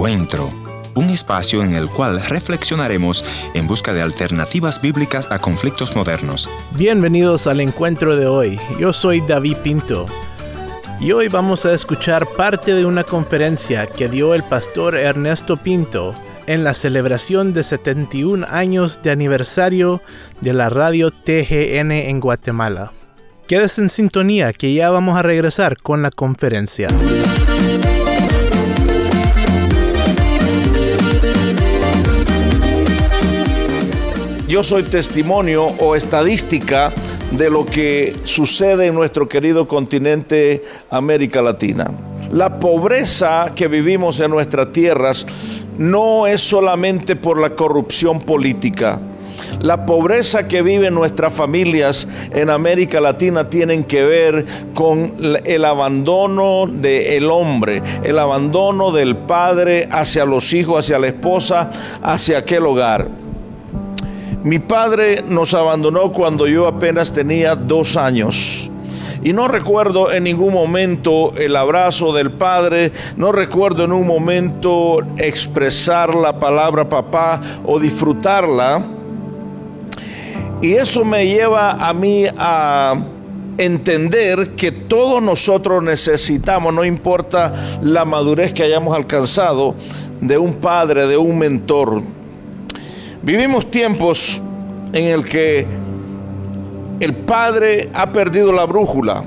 Encuentro, un espacio en el cual reflexionaremos en busca de alternativas bíblicas a conflictos modernos. Bienvenidos al encuentro de hoy. Yo soy David Pinto. Y hoy vamos a escuchar parte de una conferencia que dio el pastor Ernesto Pinto en la celebración de 71 años de aniversario de la radio TGN en Guatemala. Quédese en sintonía que ya vamos a regresar con la conferencia. Yo soy testimonio o estadística de lo que sucede en nuestro querido continente América Latina. La pobreza que vivimos en nuestras tierras no es solamente por la corrupción política la pobreza que viven nuestras familias en América Latina tienen que ver con el abandono del hombre, el abandono del padre hacia los hijos, hacia la esposa, hacia aquel hogar. Mi padre nos abandonó cuando yo apenas tenía dos años. Y no recuerdo en ningún momento el abrazo del padre, no recuerdo en un momento expresar la palabra papá o disfrutarla y eso me lleva a mí a entender que todos nosotros necesitamos, no importa la madurez que hayamos alcanzado, de un padre, de un mentor. Vivimos tiempos en el que el padre ha perdido la brújula.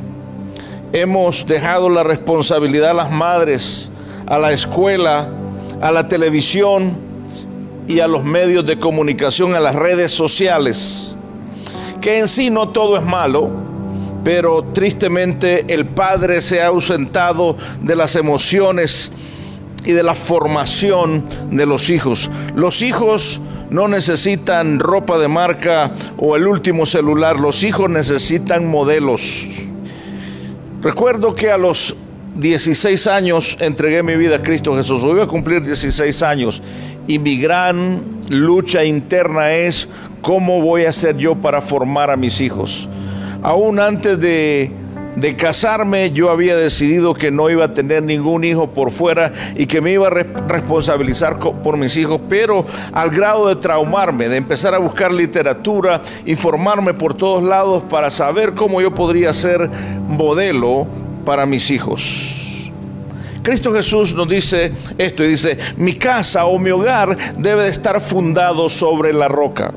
Hemos dejado la responsabilidad a las madres, a la escuela, a la televisión y a los medios de comunicación, a las redes sociales que en sí no todo es malo, pero tristemente el padre se ha ausentado de las emociones y de la formación de los hijos. Los hijos no necesitan ropa de marca o el último celular, los hijos necesitan modelos. Recuerdo que a los 16 años entregué mi vida a Cristo Jesús. Voy a cumplir 16 años y mi gran lucha interna es ¿Cómo voy a hacer yo para formar a mis hijos? Aún antes de, casarme yo había decidido que no iba a tener ningún hijo por fuera y que me iba a responsabilizar por mis hijos, pero al grado de traumarme, de empezar a buscar literatura, informarme por todos lados para saber cómo yo podría ser modelo para mis hijos. Cristo Jesús nos dice esto y dice, mi casa o mi hogar debe de estar fundado sobre la roca.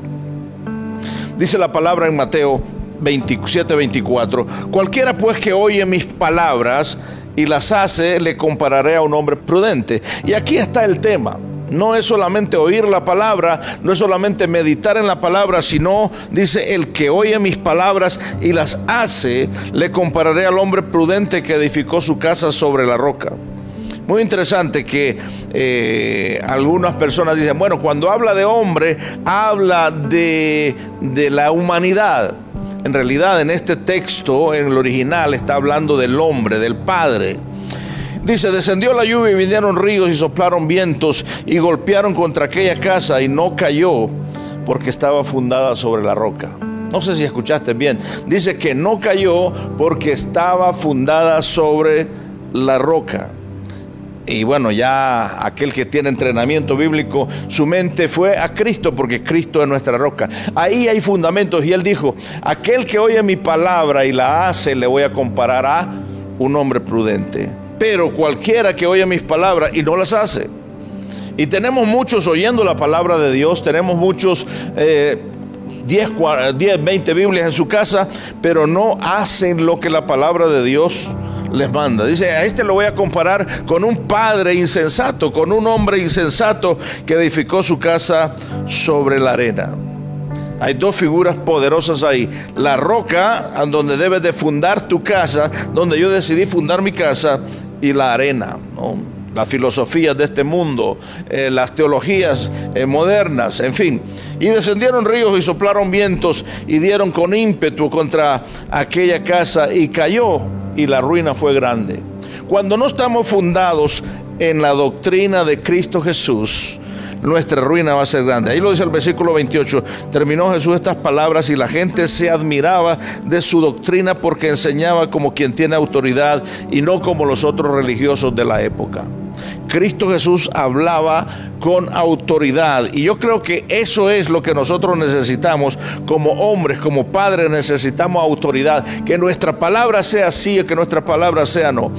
Dice la palabra en Mateo 27, 24. Cualquiera pues que oye mis palabras y las hace, le compararé a un hombre prudente. Y aquí está el tema. No es solamente oír la palabra, no es solamente meditar en la palabra, sino, dice, el que oye mis palabras y las hace, le compararé al hombre prudente que edificó su casa sobre la roca. Muy interesante que eh, algunas personas dicen, bueno, cuando habla de hombre, habla de, de la humanidad. En realidad, en este texto, en el original, está hablando del hombre, del Padre. Dice, descendió la lluvia y vinieron ríos y soplaron vientos y golpearon contra aquella casa y no cayó porque estaba fundada sobre la roca. No sé si escuchaste bien. Dice que no cayó porque estaba fundada sobre la roca. Y bueno, ya aquel que tiene entrenamiento bíblico, su mente fue a Cristo porque Cristo es nuestra roca. Ahí hay fundamentos y él dijo, aquel que oye mi palabra y la hace, le voy a comparar a un hombre prudente. Pero cualquiera que oye mis palabras y no las hace. Y tenemos muchos oyendo la palabra de Dios, tenemos muchos... 10, 10, 20 Biblias en su casa, pero no hacen lo que la palabra de Dios les manda. Dice, a este lo voy a comparar con un padre insensato, con un hombre insensato que edificó su casa sobre la arena. Hay dos figuras poderosas ahí. La roca, donde debes de fundar tu casa, donde yo decidí fundar mi casa, y la arena, las filosofías de este mundo, eh, las teologías eh, modernas, en fin. Y descendieron ríos y soplaron vientos y dieron con ímpetu contra aquella casa y cayó y la ruina fue grande. Cuando no estamos fundados en la doctrina de Cristo Jesús, nuestra ruina va a ser grande. Ahí lo dice el versículo 28. Terminó Jesús estas palabras y la gente se admiraba de su doctrina porque enseñaba como quien tiene autoridad y no como los otros religiosos de la época. Cristo Jesús hablaba con autoridad. Y yo creo que eso es lo que nosotros necesitamos como hombres, como padres, necesitamos autoridad. Que nuestra palabra sea sí o que nuestra palabra sea no.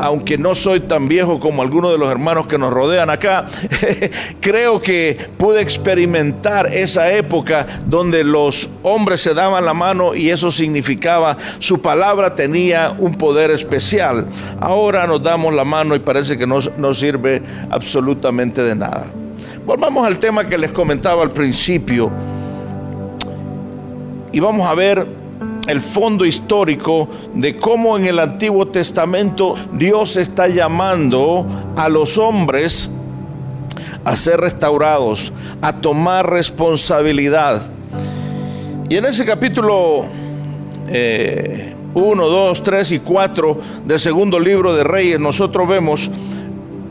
Aunque no soy tan viejo como algunos de los hermanos que nos rodean acá, creo que pude experimentar esa época donde los hombres se daban la mano y eso significaba su palabra tenía un poder especial. Ahora nos damos la mano y parece que no, no sirve absolutamente de nada. Volvamos al tema que les comentaba al principio y vamos a ver el fondo histórico de cómo en el Antiguo Testamento Dios está llamando a los hombres a ser restaurados, a tomar responsabilidad. Y en ese capítulo 1, 2, 3 y 4 del segundo libro de Reyes, nosotros vemos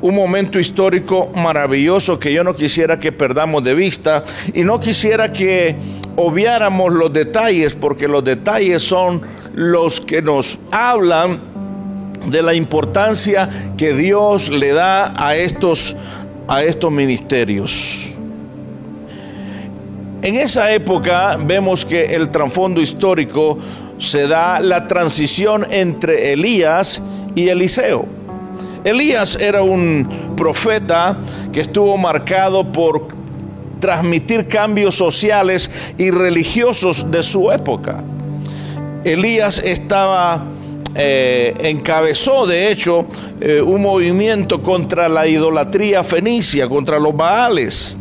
un momento histórico maravilloso que yo no quisiera que perdamos de vista y no quisiera que obviáramos los detalles porque los detalles son los que nos hablan de la importancia que Dios le da a estos a estos ministerios. En esa época vemos que el trasfondo histórico se da la transición entre Elías y Eliseo. Elías era un profeta que estuvo marcado por transmitir cambios sociales y religiosos de su época. Elías estaba eh, encabezó de hecho eh, un movimiento contra la idolatría fenicia, contra los baales.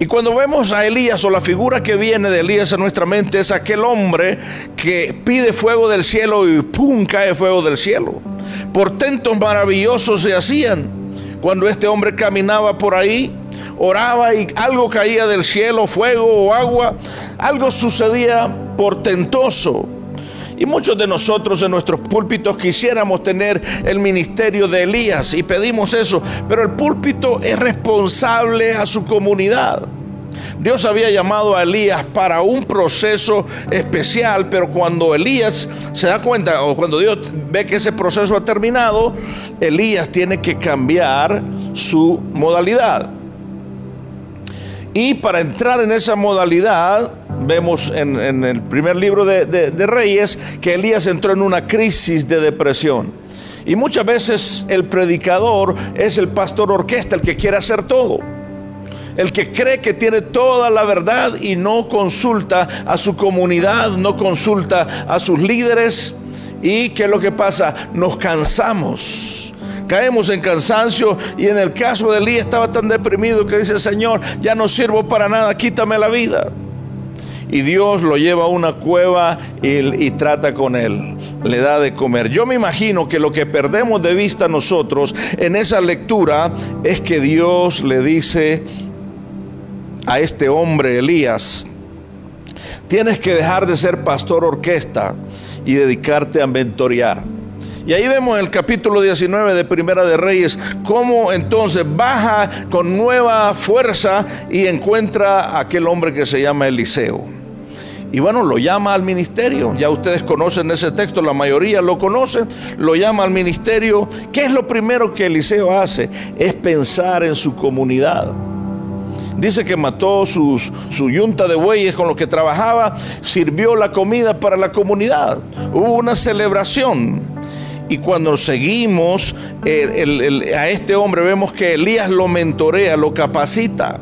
Y cuando vemos a Elías o la figura que viene de Elías en nuestra mente es aquel hombre que pide fuego del cielo y ¡pum! cae fuego del cielo. Portentos maravillosos se hacían. Cuando este hombre caminaba por ahí, oraba y algo caía del cielo, fuego o agua, algo sucedía portentoso. Y muchos de nosotros en nuestros púlpitos quisiéramos tener el ministerio de Elías y pedimos eso, pero el púlpito es responsable a su comunidad. Dios había llamado a Elías para un proceso especial, pero cuando Elías se da cuenta o cuando Dios ve que ese proceso ha terminado, Elías tiene que cambiar su modalidad. Y para entrar en esa modalidad, vemos en, el primer libro de, de Reyes que Elías entró en una crisis de depresión. Y muchas veces el predicador es el pastor orquesta, el que quiere hacer todo. El que cree que tiene toda la verdad y no consulta a su comunidad, no consulta a sus líderes. ¿Y qué es lo que pasa? Nos cansamos caemos en cansancio y en el caso de Elías estaba tan deprimido que dice, Señor, ya no sirvo para nada, quítame la vida. Y Dios lo lleva a una cueva y, y trata con él, le da de comer. Yo me imagino que lo que perdemos de vista nosotros en esa lectura es que Dios le dice a este hombre, Elías, tienes que dejar de ser pastor orquesta y dedicarte a mentorear. Y ahí vemos el capítulo 19 de Primera de Reyes cómo entonces baja con nueva fuerza y encuentra a aquel hombre que se llama Eliseo. Y bueno, lo llama al ministerio. Ya ustedes conocen ese texto, la mayoría lo conocen. Lo llama al ministerio. ¿Qué es lo primero que Eliseo hace? Es pensar en su comunidad. Dice que mató su yunta de bueyes con los que trabajaba, sirvió la comida para la comunidad. Hubo una celebración. Y cuando seguimos a este hombre, vemos que Elías lo mentorea, lo capacita.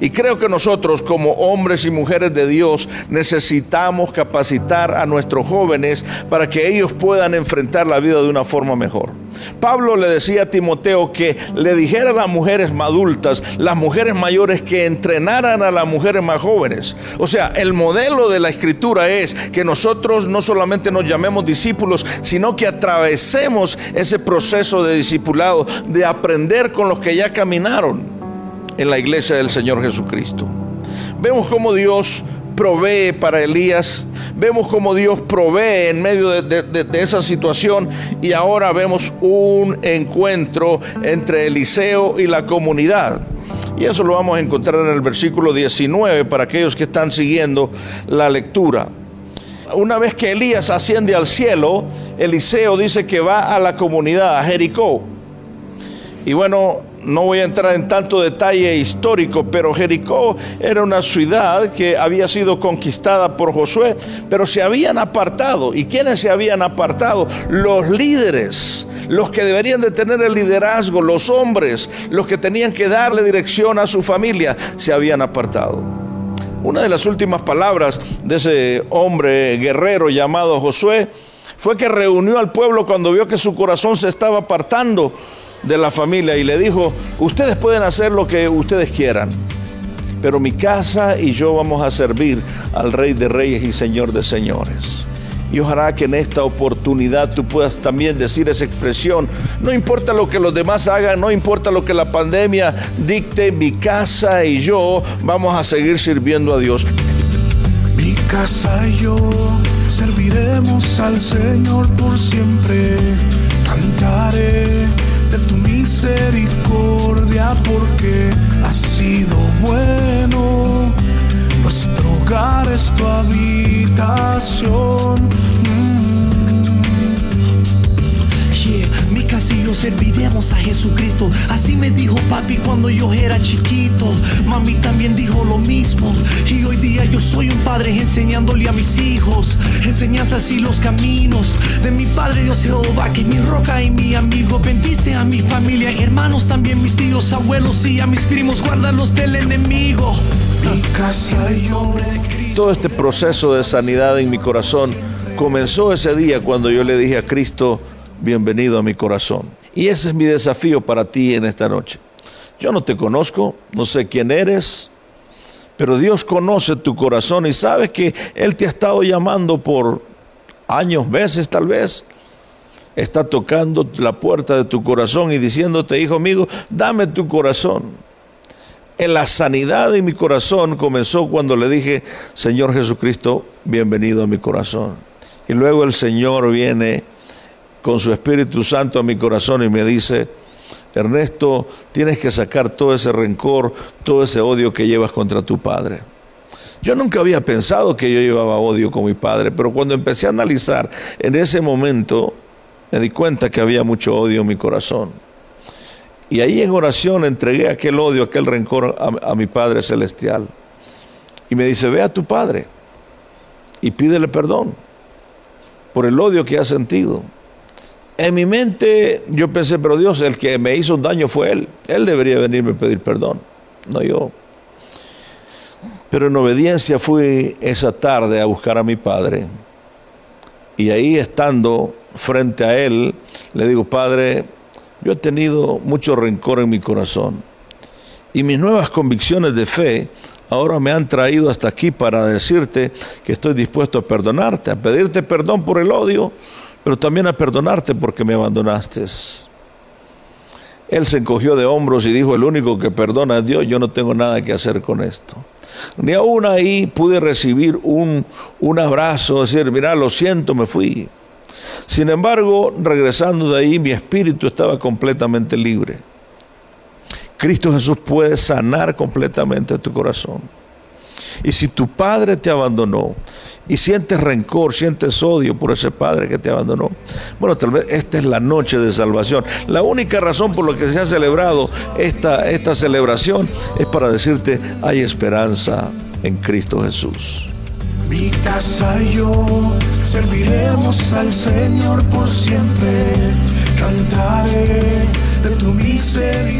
Y creo que nosotros como hombres y mujeres de Dios necesitamos capacitar a nuestros jóvenes para que ellos puedan enfrentar la vida de una forma mejor. Pablo le decía a Timoteo que le dijera a las mujeres adultas, las mujeres mayores, que entrenaran a las mujeres más jóvenes. O sea, el modelo de la escritura es que nosotros no solamente nos llamemos discípulos, sino que atravesemos ese proceso de discipulado, de aprender con los que ya caminaron en la iglesia del Señor Jesucristo. Vemos cómo Dios provee para Elías, vemos cómo Dios provee en medio de, esa situación y ahora vemos un encuentro entre Eliseo y la comunidad. Y eso lo vamos a encontrar en el versículo 19 para aquellos que están siguiendo la lectura. Una vez que Elías asciende al cielo, Eliseo dice que va a la comunidad, a Jericó. Y bueno, no voy a entrar en tanto detalle histórico, pero Jericó era una ciudad que había sido conquistada por Josué, pero se habían apartado. ¿Y quiénes se habían apartado? Los líderes, los que deberían de tener el liderazgo, los hombres, los que tenían que darle dirección a su familia, se habían apartado. Una de las últimas palabras de ese hombre guerrero llamado Josué fue que reunió al pueblo cuando vio que su corazón se estaba apartando de la familia y le dijo, ustedes pueden hacer lo que ustedes quieran, pero mi casa y yo vamos a servir al Rey de Reyes y Señor de Señores. Y ojalá que en esta oportunidad tú puedas también decir esa expresión. No importa lo que los demás hagan, no importa lo que la pandemia dicte, mi casa y yo vamos a seguir sirviendo a Dios. Mi casa y yo serviremos al Señor por siempre. Cantaré de tu misericordia porque has sido bueno. Nuestro hogar es tu habitación. Serviremos a Jesucristo. Así me dijo papi cuando yo era chiquito. Mami también dijo lo mismo. Y hoy día yo soy un padre enseñándole a mis hijos. Enseñanzas y los caminos de mi Padre Dios Jehová, que es mi roca y mi amigo. Bendice a mi familia, hermanos, también mis tíos, abuelos y a mis primos. Guárdalos del enemigo. Todo este proceso de sanidad en mi corazón comenzó ese día cuando yo le dije a Cristo, bienvenido a mi corazón. Y ese es mi desafío para ti en esta noche. Yo no te conozco, no sé quién eres, pero Dios conoce tu corazón y sabes que Él te ha estado llamando por años, meses tal vez. Está tocando la puerta de tu corazón y diciéndote, hijo mío, dame tu corazón. La sanidad de mi corazón comenzó cuando le dije, Señor Jesucristo, bienvenido a mi corazón. Y luego el Señor viene con su Espíritu Santo a mi corazón y me dice, Ernesto, tienes que sacar todo ese rencor, todo ese odio que llevas contra tu padre. Yo nunca había pensado que yo llevaba odio con mi padre, pero cuando empecé a analizar en ese momento, me di cuenta que había mucho odio en mi corazón. Y ahí en oración entregué aquel odio, aquel rencor a, a mi Padre Celestial. Y me dice, ve a tu Padre y pídele perdón por el odio que has sentido. En mi mente yo pensé, pero Dios, el que me hizo un daño fue Él. Él debería venirme a pedir perdón, no yo. Pero en obediencia fui esa tarde a buscar a mi padre. Y ahí estando frente a Él, le digo, Padre, yo he tenido mucho rencor en mi corazón. Y mis nuevas convicciones de fe ahora me han traído hasta aquí para decirte que estoy dispuesto a perdonarte, a pedirte perdón por el odio pero también a perdonarte porque me abandonaste. Él se encogió de hombros y dijo, el único que perdona es Dios, yo no tengo nada que hacer con esto. Ni aún ahí pude recibir un, un abrazo, decir, mira, lo siento, me fui. Sin embargo, regresando de ahí, mi espíritu estaba completamente libre. Cristo Jesús puede sanar completamente tu corazón. Y si tu padre te abandonó, y sientes rencor, sientes odio por ese padre que te abandonó. Bueno, tal vez esta es la noche de salvación. La única razón por la que se ha celebrado esta, esta celebración es para decirte, hay esperanza en Cristo Jesús. Mi casa y yo serviremos al Señor por siempre. Cantaré de tu misericordia.